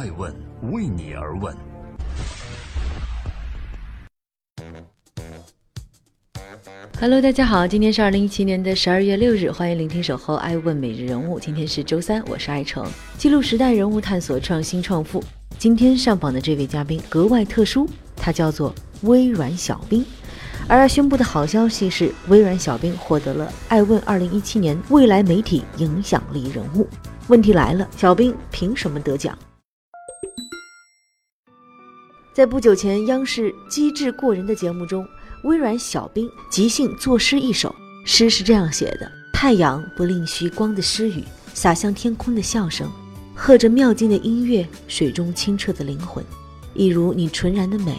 爱问为你而问。Hello，大家好，今天是二零一七年的十二月六日，欢迎聆听守候爱问每日人物。今天是周三，我是爱成，记录时代人物，探索创新创富。今天上榜的这位嘉宾格外特殊，他叫做微软小冰。而要宣布的好消息是，微软小冰获得了爱问二零一七年未来媒体影响力人物。问题来了，小冰凭什么得奖？在不久前央视《机智过人》的节目中。微软小冰即兴作诗一首，诗是这样写的：太阳不吝惜光的诗语，洒向天空的笑声，和着妙境的音乐，水中清澈的灵魂，一如你纯然的美，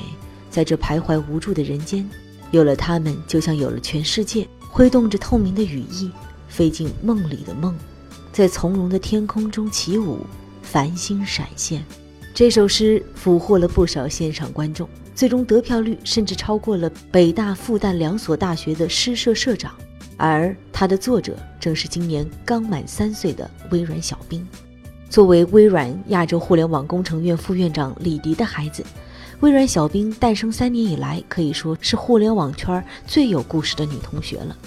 在这徘徊无助的人间，有了它们，就像有了全世界，挥动着透明的羽翼，飞进梦里的梦，在从容的天空中起舞，繁星闪现。这首诗俘获了不少现场观众。最终得票率甚至超过了北大、复旦两所大学的诗社社长，而它的作者正是今年刚满三岁的微软小冰。作为微软亚洲互联网工程院副院长李迪的孩子，微软小冰诞生三年以来，可以说是互联网圈最有故事的女同学了。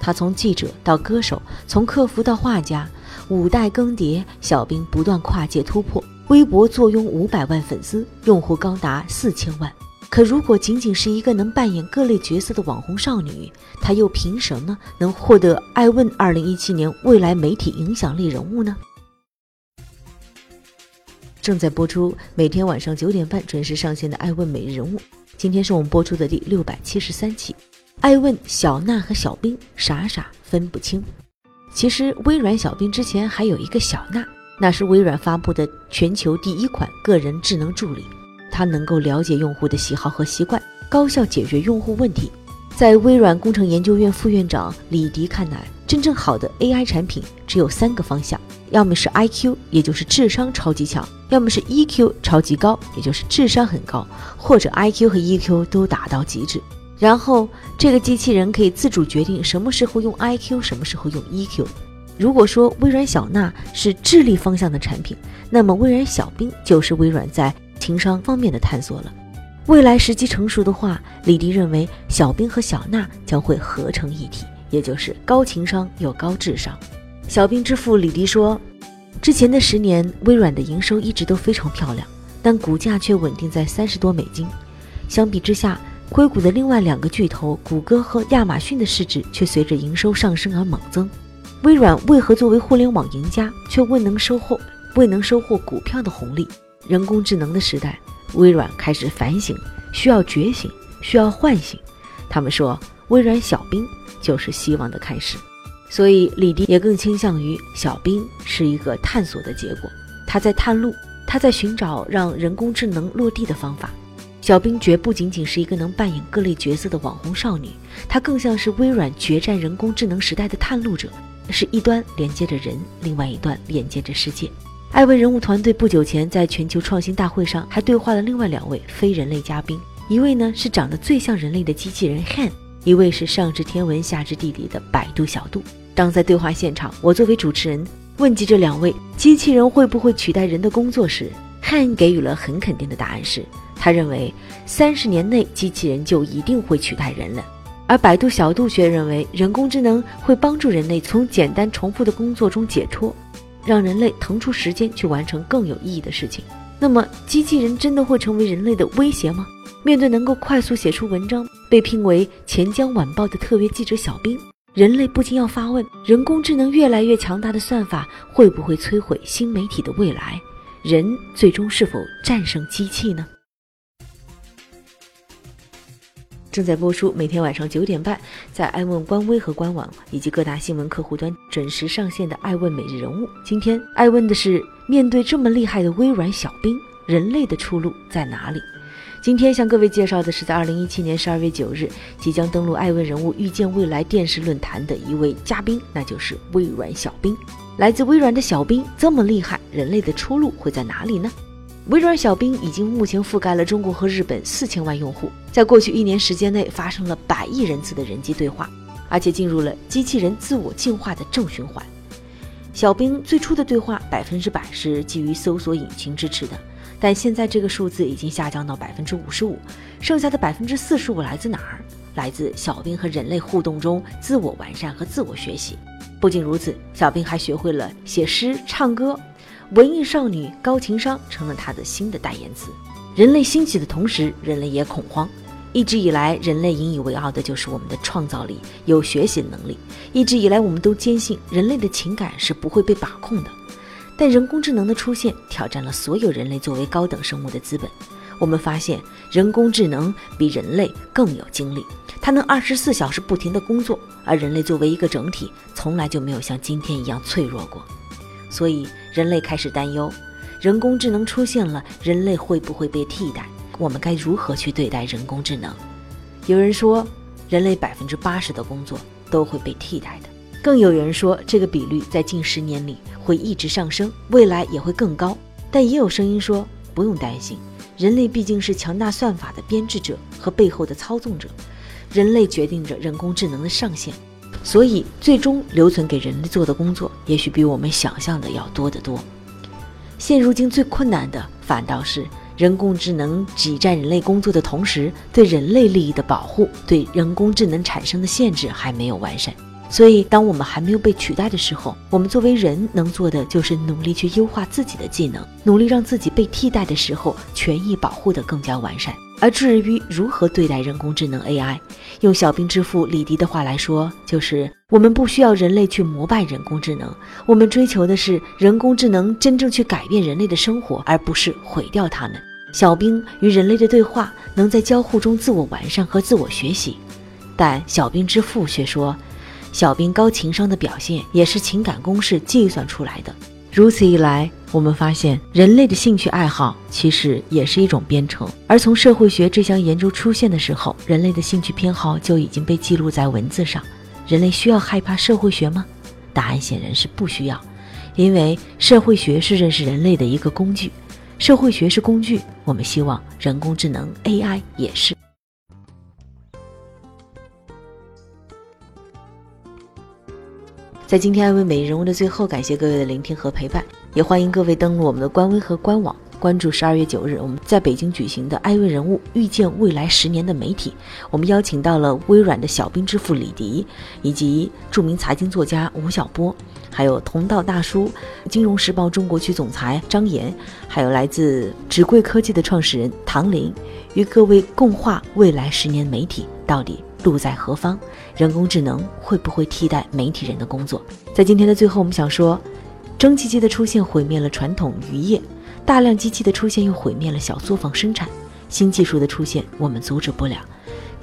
她从记者到歌手，从客服到画家，五代更迭，小冰不断跨界突破。微博坐拥五百万粉丝，用户高达四千万。可如果仅仅是一个能扮演各类角色的网红少女，她又凭什么能获得爱问二零一七年未来媒体影响力人物呢？正在播出，每天晚上九点半准时上线的爱问每日人物，今天是我们播出的第六百七十三期。爱问小娜和小冰傻傻分不清。其实微软小冰之前还有一个小娜。那是微软发布的全球第一款个人智能助理，它能够了解用户的喜好和习惯，高效解决用户问题。在微软工程研究院副院长李迪看来，真正好的 AI 产品只有三个方向：要么是 IQ，也就是智商超级强；要么是 EQ 超级高，也就是智商很高；或者 IQ 和 EQ 都达到极致。然后这个机器人可以自主决定什么时候用 IQ，什么时候用 EQ。如果说微软小娜是智力方向的产品，那么微软小冰就是微软在情商方面的探索了。未来时机成熟的话，李迪认为小冰和小娜将会合成一体，也就是高情商又高智商。小冰之父李迪说，之前的十年，微软的营收一直都非常漂亮，但股价却稳定在三十多美金。相比之下，硅谷的另外两个巨头谷歌和亚马逊的市值却随着营收上升而猛增。微软为何作为互联网赢家，却未能收获未能收获股票的红利？人工智能的时代，微软开始反省，需要觉醒，需要唤醒。他们说，微软小冰就是希望的开始。所以，李迪也更倾向于小冰是一个探索的结果。他在探路，他在寻找让人工智能落地的方法。小冰绝不仅仅是一个能扮演各类角色的网红少女，她更像是微软决战人工智能时代的探路者。是一端连接着人，另外一端连接着世界。艾问人物团队不久前在全球创新大会上还对话了另外两位非人类嘉宾，一位呢是长得最像人类的机器人 Han，一位是上知天文下知地理的百度小度。当在对话现场，我作为主持人问及这两位机器人会不会取代人的工作时，Han 给予了很肯定的答案，是他认为三十年内机器人就一定会取代人了。而百度小度却认为，人工智能会帮助人类从简单重复的工作中解脱，让人类腾出时间去完成更有意义的事情。那么，机器人真的会成为人类的威胁吗？面对能够快速写出文章、被聘为钱江晚报的特约记者小兵，人类不禁要发问：人工智能越来越强大的算法会不会摧毁新媒体的未来？人最终是否战胜机器呢？正在播出，每天晚上九点半，在爱问官微和官网以及各大新闻客户端准时上线的《爱问每日人物》。今天爱问的是：面对这么厉害的微软小兵，人类的出路在哪里？今天向各位介绍的是，在二零一七年十二月九日即将登陆《爱问人物遇见未来》电视论坛的一位嘉宾，那就是微软小兵。来自微软的小兵这么厉害，人类的出路会在哪里呢？微软小冰已经目前覆盖了中国和日本四千万用户，在过去一年时间内发生了百亿人次的人机对话，而且进入了机器人自我进化的正循环。小兵最初的对话百分之百是基于搜索引擎支持的，但现在这个数字已经下降到百分之五十五，剩下的百分之四十五来自哪儿？来自小兵和人类互动中自我完善和自我学习。不仅如此，小兵还学会了写诗、唱歌，文艺少女、高情商成了他的新的代言词。人类兴起的同时，人类也恐慌。一直以来，人类引以为傲的就是我们的创造力、有学习能力。一直以来，我们都坚信人类的情感是不会被把控的。但人工智能的出现，挑战了所有人类作为高等生物的资本。我们发现，人工智能比人类更有精力，它能二十四小时不停地工作，而人类作为一个整体，从来就没有像今天一样脆弱过。所以，人类开始担忧：人工智能出现了，人类会不会被替代？我们该如何去对待人工智能？有人说，人类百分之八十的工作都会被替代的；更有人说，这个比率在近十年里会一直上升，未来也会更高。但也有声音说，不用担心，人类毕竟是强大算法的编制者和背后的操纵者，人类决定着人工智能的上限，所以最终留存给人类做的工作，也许比我们想象的要多得多。现如今最困难的，反倒是。人工智能挤占人类工作的同时，对人类利益的保护、对人工智能产生的限制还没有完善。所以，当我们还没有被取代的时候，我们作为人能做的就是努力去优化自己的技能，努力让自己被替代的时候权益保护得更加完善。而至于如何对待人工智能 AI，用小兵之父李迪的话来说，就是我们不需要人类去膜拜人工智能，我们追求的是人工智能真正去改变人类的生活，而不是毁掉他们。小兵与人类的对话能在交互中自我完善和自我学习，但小兵之父却说，小兵高情商的表现也是情感公式计算出来的。如此一来，我们发现人类的兴趣爱好其实也是一种编程。而从社会学这项研究出现的时候，人类的兴趣偏好就已经被记录在文字上。人类需要害怕社会学吗？答案显然是不需要，因为社会学是认识人类的一个工具。社会学是工具，我们希望人工智能 AI 也是。在今天艾问每日人物的最后，感谢各位的聆听和陪伴，也欢迎各位登录我们的官微和官网，关注十二月九日我们在北京举行的艾问人物遇见未来十年的媒体。我们邀请到了微软的小兵之父李迪，以及著名财经作家吴晓波，还有同道大叔、金融时报中国区总裁张岩，还有来自纸贵科技的创始人唐林，与各位共话未来十年媒体到底。路在何方？人工智能会不会替代媒体人的工作？在今天的最后，我们想说，蒸汽机的出现毁灭了传统渔业，大量机器的出现又毁灭了小作坊生产。新技术的出现，我们阻止不了。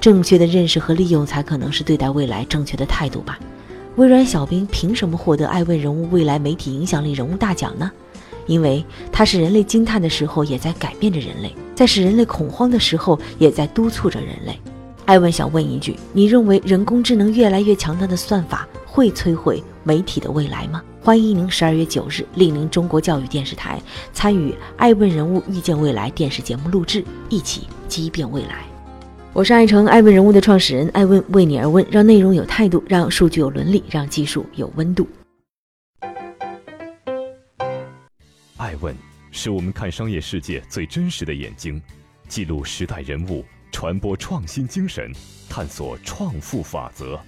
正确的认识和利用，才可能是对待未来正确的态度吧。微软小兵凭什么获得爱问人物未来媒体影响力人物大奖呢？因为他是人类惊叹的时候，也在改变着人类；在使人类恐慌的时候，也在督促着人类。艾问想问一句：你认为人工智能越来越强大的算法会摧毁媒体的未来吗？欢迎您十二月九日莅临中国教育电视台，参与《爱问人物预见未来》电视节目录制，一起激变未来。我是爱成爱问人物的创始人爱问，为你而问，让内容有态度，让数据有伦理，让技术有温度。爱问是我们看商业世界最真实的眼睛，记录时代人物。传播创新精神，探索创富法则。